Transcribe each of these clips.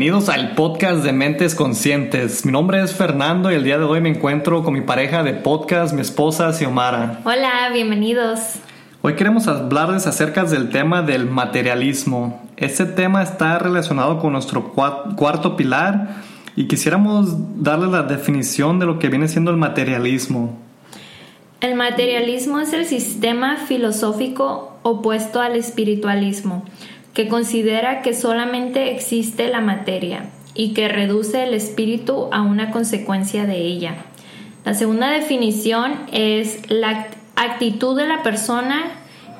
bienvenidos al podcast de Mentes Conscientes. Mi nombre es Fernando y el día de hoy me encuentro con mi pareja de podcast, mi esposa Xiomara. Hola, bienvenidos. Hoy queremos hablarles acerca del tema del materialismo. Este tema está relacionado con nuestro cuarto pilar y quisiéramos darle la definición de lo que viene siendo el materialismo. El materialismo es el sistema filosófico opuesto al espiritualismo que considera que solamente existe la materia y que reduce el espíritu a una consecuencia de ella. La segunda definición es la actitud de la persona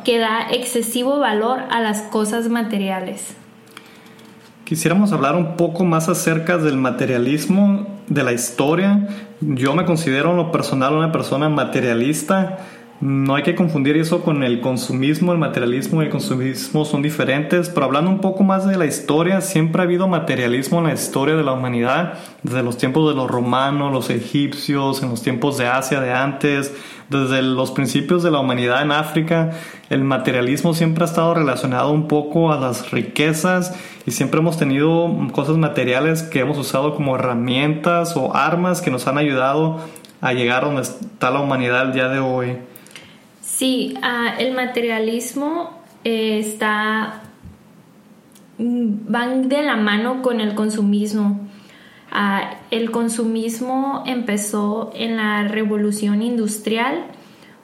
que da excesivo valor a las cosas materiales. Quisiéramos hablar un poco más acerca del materialismo de la historia. Yo me considero en lo personal una persona materialista no hay que confundir eso con el consumismo, el materialismo y el consumismo son diferentes, pero hablando un poco más de la historia, siempre ha habido materialismo en la historia de la humanidad, desde los tiempos de los romanos, los egipcios, en los tiempos de Asia de antes, desde los principios de la humanidad en África, el materialismo siempre ha estado relacionado un poco a las riquezas y siempre hemos tenido cosas materiales que hemos usado como herramientas o armas que nos han ayudado a llegar a donde está la humanidad el día de hoy. Sí, ah, el materialismo eh, está mm, van de la mano con el consumismo. Ah, el consumismo empezó en la revolución industrial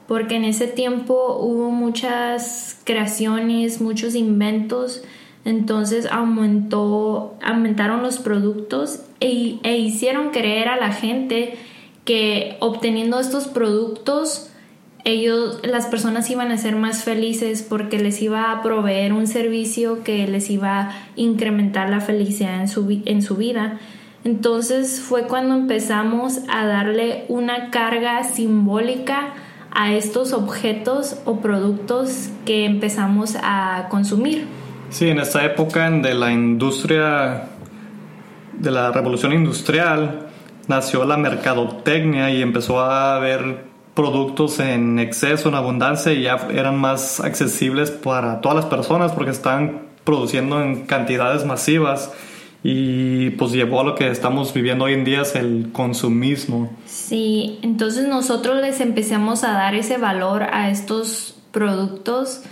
porque en ese tiempo hubo muchas creaciones, muchos inventos, entonces aumentó, aumentaron los productos e, e hicieron creer a la gente que obteniendo estos productos ellos, las personas iban a ser más felices porque les iba a proveer un servicio que les iba a incrementar la felicidad en su, en su vida. Entonces fue cuando empezamos a darle una carga simbólica a estos objetos o productos que empezamos a consumir. Sí, en esta época de la industria, de la revolución industrial, nació la mercadotecnia y empezó a haber productos en exceso, en abundancia y ya eran más accesibles para todas las personas porque están produciendo en cantidades masivas y pues llevó a lo que estamos viviendo hoy en día es el consumismo. Sí, entonces nosotros les empezamos a dar ese valor a estos productos.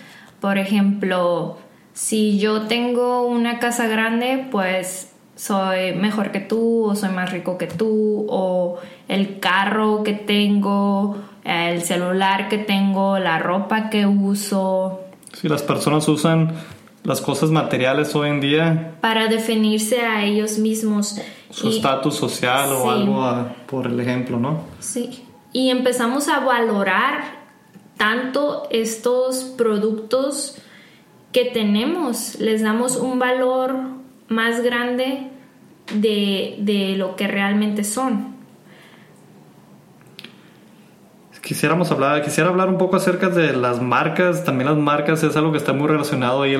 Por ejemplo, si yo tengo una casa grande, pues soy mejor que tú o soy más rico que tú o el carro que tengo el celular que tengo, la ropa que uso. Si las personas usan las cosas materiales hoy en día. Para definirse a ellos mismos. Su estatus social o algo por el ejemplo, ¿no? Sí. Y empezamos a valorar tanto estos productos que tenemos. Les damos un valor más grande de, de lo que realmente son. Quisiéramos hablar, quisiera hablar un poco acerca de las marcas. También las marcas es algo que está muy relacionado ahí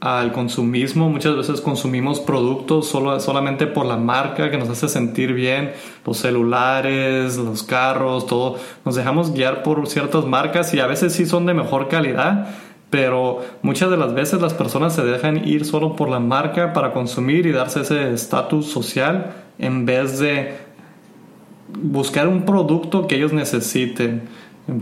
al consumismo. Muchas veces consumimos productos solo, solamente por la marca que nos hace sentir bien. Los celulares, los carros, todo. Nos dejamos guiar por ciertas marcas y a veces sí son de mejor calidad. Pero muchas de las veces las personas se dejan ir solo por la marca para consumir y darse ese estatus social en vez de buscar un producto que ellos necesiten,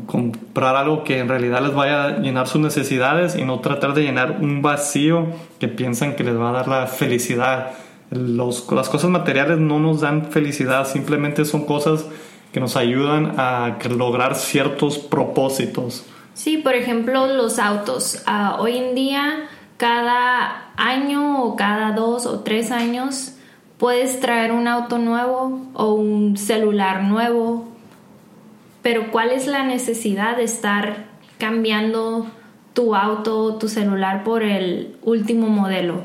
comprar algo que en realidad les vaya a llenar sus necesidades y no tratar de llenar un vacío que piensan que les va a dar la felicidad. Los, las cosas materiales no nos dan felicidad, simplemente son cosas que nos ayudan a lograr ciertos propósitos. Sí, por ejemplo, los autos. Ah, hoy en día, cada año o cada dos o tres años, Puedes traer un auto nuevo o un celular nuevo, pero ¿cuál es la necesidad de estar cambiando tu auto o tu celular por el último modelo?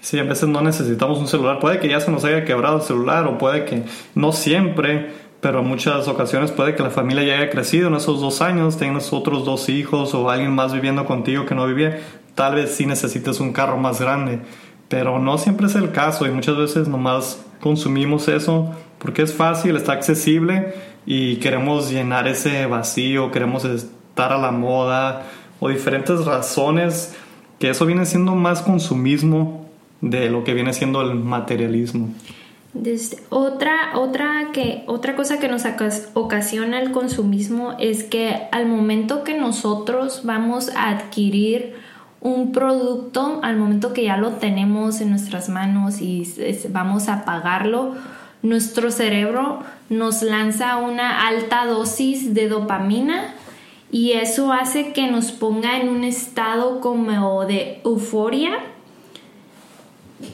Sí, a veces no necesitamos un celular. Puede que ya se nos haya quebrado el celular o puede que no siempre, pero en muchas ocasiones puede que la familia ya haya crecido en esos dos años, tengas otros dos hijos o alguien más viviendo contigo que no vivía. Tal vez sí necesites un carro más grande. Pero no siempre es el caso y muchas veces nomás consumimos eso porque es fácil, está accesible y queremos llenar ese vacío, queremos estar a la moda o diferentes razones que eso viene siendo más consumismo de lo que viene siendo el materialismo. otra, otra, que, otra cosa que nos ocasiona el consumismo es que al momento que nosotros vamos a adquirir un producto, al momento que ya lo tenemos en nuestras manos y vamos a pagarlo, nuestro cerebro nos lanza una alta dosis de dopamina y eso hace que nos ponga en un estado como de euforia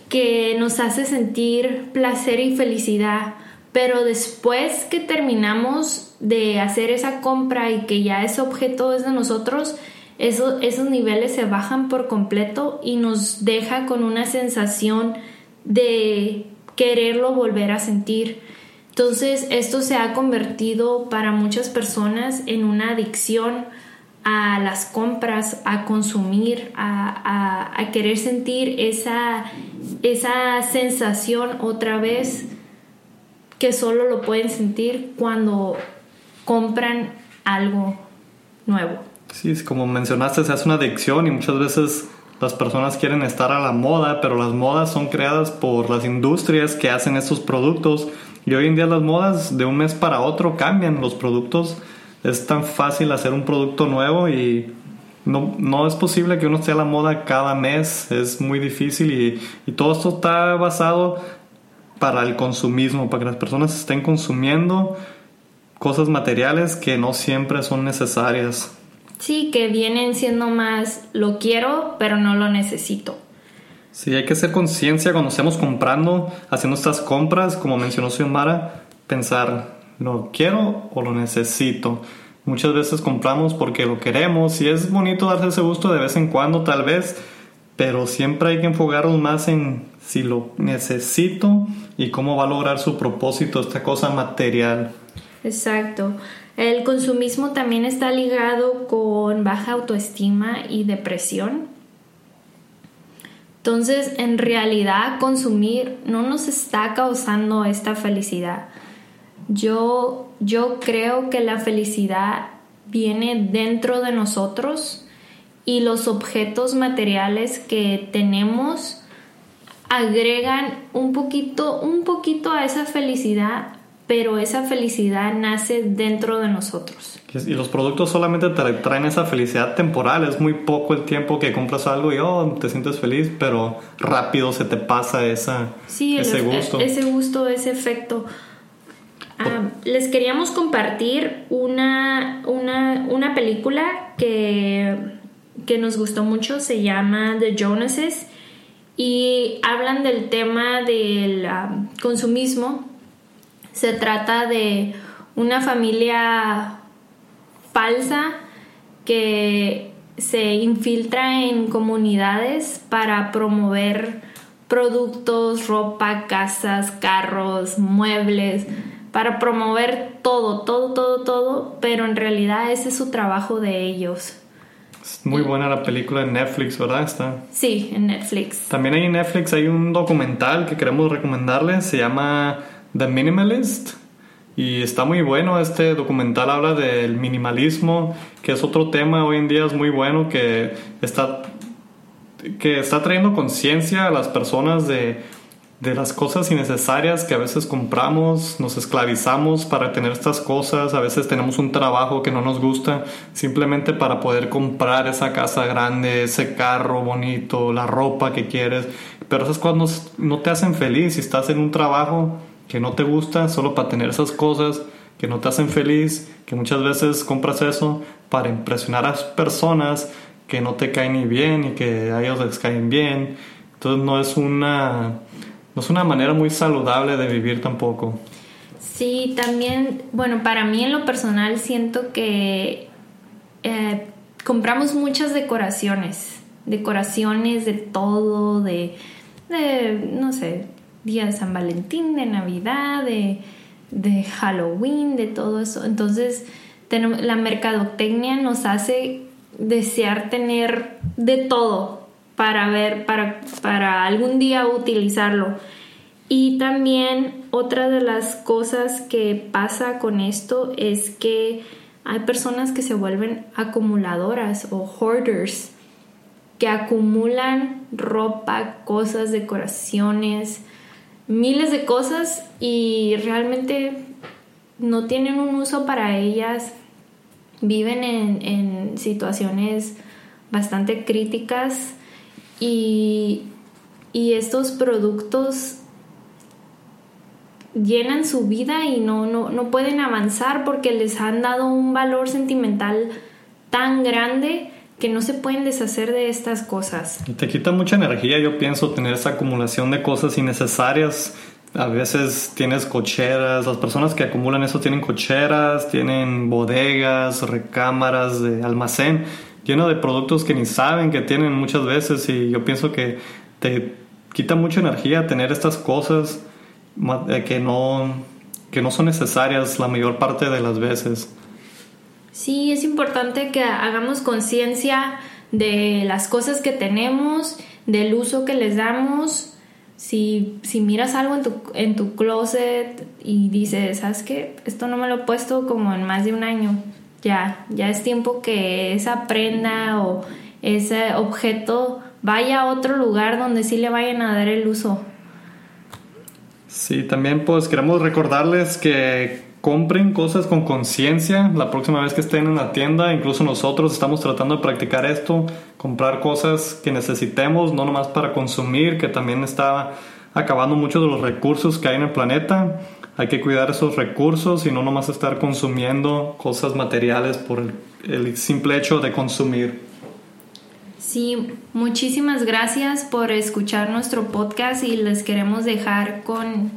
que nos hace sentir placer y felicidad. Pero después que terminamos de hacer esa compra y que ya ese objeto es de nosotros, esos niveles se bajan por completo y nos deja con una sensación de quererlo volver a sentir. Entonces esto se ha convertido para muchas personas en una adicción a las compras, a consumir, a, a, querer sentir esa, esa sensación otra vez que solo lo pueden sentir cuando compran algo nuevo. Sí, como mencionaste, se hace una adicción y muchas veces las personas quieren estar a la moda, pero las modas son creadas por las industrias que hacen estos productos y hoy en día las modas de un mes para otro cambian los productos. Es tan fácil hacer un producto nuevo y no, no es posible que uno esté a la moda cada mes, es muy difícil y, y todo esto está basado para el consumismo, para que las personas estén consumiendo cosas materiales que no siempre son necesarias. Sí, que vienen siendo más lo quiero, pero no lo necesito. Sí, hay que hacer conciencia cuando estemos comprando, haciendo estas compras, como mencionó Xiomara, pensar, ¿lo quiero o lo necesito? Muchas veces compramos porque lo queremos y es bonito darse ese gusto de vez en cuando tal vez, pero siempre hay que enfocarnos más en si lo necesito y cómo va a lograr su propósito esta cosa material. Exacto. El consumismo también está ligado con baja autoestima y depresión. Entonces, en realidad, consumir no nos está causando esta felicidad. Yo, yo creo que la felicidad viene dentro de nosotros y los objetos materiales que tenemos agregan un poquito, un poquito a esa felicidad, pero esa felicidad nace dentro de nosotros. Y los productos solamente te traen esa felicidad temporal, es muy poco el tiempo que compras algo y oh, te sientes feliz, pero rápido se te pasa esa, ese gusto. Ese gusto, ese efecto. Ah, les queríamos compartir una, una, una película que, que nos gustó mucho, se llama The Jonases y hablan del tema del ah, consumismo se trata de una familia falsa que se infiltra en comunidades para promover productos, ropa, casas, carros, muebles, para promover todo, todo, todo, todo, pero en realidad ese es su trabajo de ellos. Es muy buena la película en Netflix, ¿verdad? Está. Sí, en Netflix. También hay en Netflix hay un documental que queremos recomendarles, se llama The Minimalist. Y está muy bueno, este documental habla del minimalismo, que es otro tema hoy en día es muy bueno, que está, que está trayendo conciencia a las personas de, de las cosas innecesarias que a veces compramos, nos esclavizamos para tener estas cosas, a veces tenemos un trabajo que no nos gusta simplemente para poder comprar esa casa grande, ese carro bonito, la ropa que quieres, pero esas cosas no, no te hacen feliz si estás en un trabajo que no te gusta solo para tener esas cosas que no te hacen feliz, que muchas veces compras eso para impresionar a personas que no te caen ni bien y que a ellos les caen bien. Entonces no es una, no es una manera muy saludable de vivir tampoco. Sí, también, bueno, para mí en lo personal siento que eh, compramos muchas decoraciones, decoraciones de todo, de, de no sé, día de San Valentín, de Navidad, de, Halloween, de todo eso. Entonces, la mercadotecnia nos hace desear tener de todo para ver, para, para algún día utilizarlo. Y también otra de las cosas que pasa con esto es que hay personas que se vuelven acumuladoras o hoarders que acumulan ropa, cosas, decoraciones, miles de cosas y realmente no tienen un uso para ellas, viven en, situaciones bastante críticas y, estos productos llenan su vida y no, no, no pueden avanzar porque les han dado un valor sentimental tan grande que no se pueden deshacer de estas cosas. Te quita mucha energía, yo pienso, tener esa acumulación de cosas innecesarias. A veces tienes cocheras, las personas que acumulan eso tienen cocheras, tienen bodegas, recámaras de almacén lleno de productos que ni saben que tienen muchas veces y yo pienso que te quita mucha energía tener estas cosas eh, que no, que no son necesarias la mayor parte de las veces. Sí, es importante que hagamos conciencia de las cosas que tenemos, del uso que les damos. Si, si miras algo en tu, en tu closet y dices, ¿sabes qué? Esto no me lo he puesto como en más de un año. Ya, ya es tiempo que esa prenda o ese objeto vaya a otro lugar donde sí le vayan a dar el uso. Sí, también pues queremos recordarles que compren cosas con conciencia la próxima vez que estén en la tienda. Incluso nosotros estamos tratando de practicar esto, comprar cosas que necesitemos, no nomás para consumir, que también está acabando muchos de los recursos que hay en el planeta. Hay que cuidar esos recursos y no nomás estar consumiendo cosas materiales por el, simple hecho de consumir. Sí, muchísimas gracias por escuchar nuestro podcast y les queremos dejar con,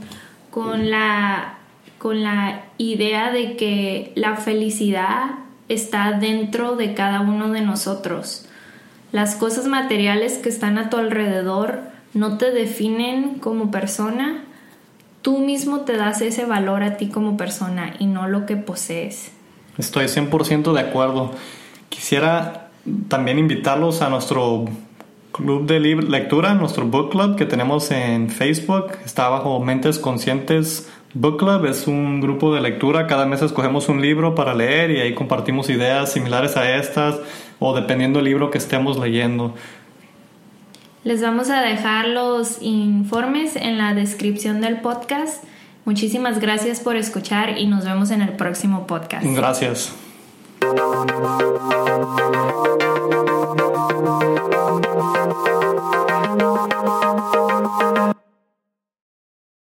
con la con la idea de que la felicidad está dentro de cada uno de nosotros. Las cosas materiales que están a tu alrededor no te definen como persona, tú mismo te das ese valor a ti como persona y no lo que posees. Estoy 100% de acuerdo. Quisiera también invitarlos a nuestro club de lectura, nuestro book club que tenemos en Facebook. Está bajo Mentes Conscientes Book Club es un grupo de lectura. Cada mes escogemos un libro para leer y ahí compartimos ideas similares a estas o dependiendo del libro que estemos leyendo. Les vamos a dejar los informes en la descripción del podcast. Muchísimas gracias por escuchar y nos vemos en el próximo podcast. Gracias.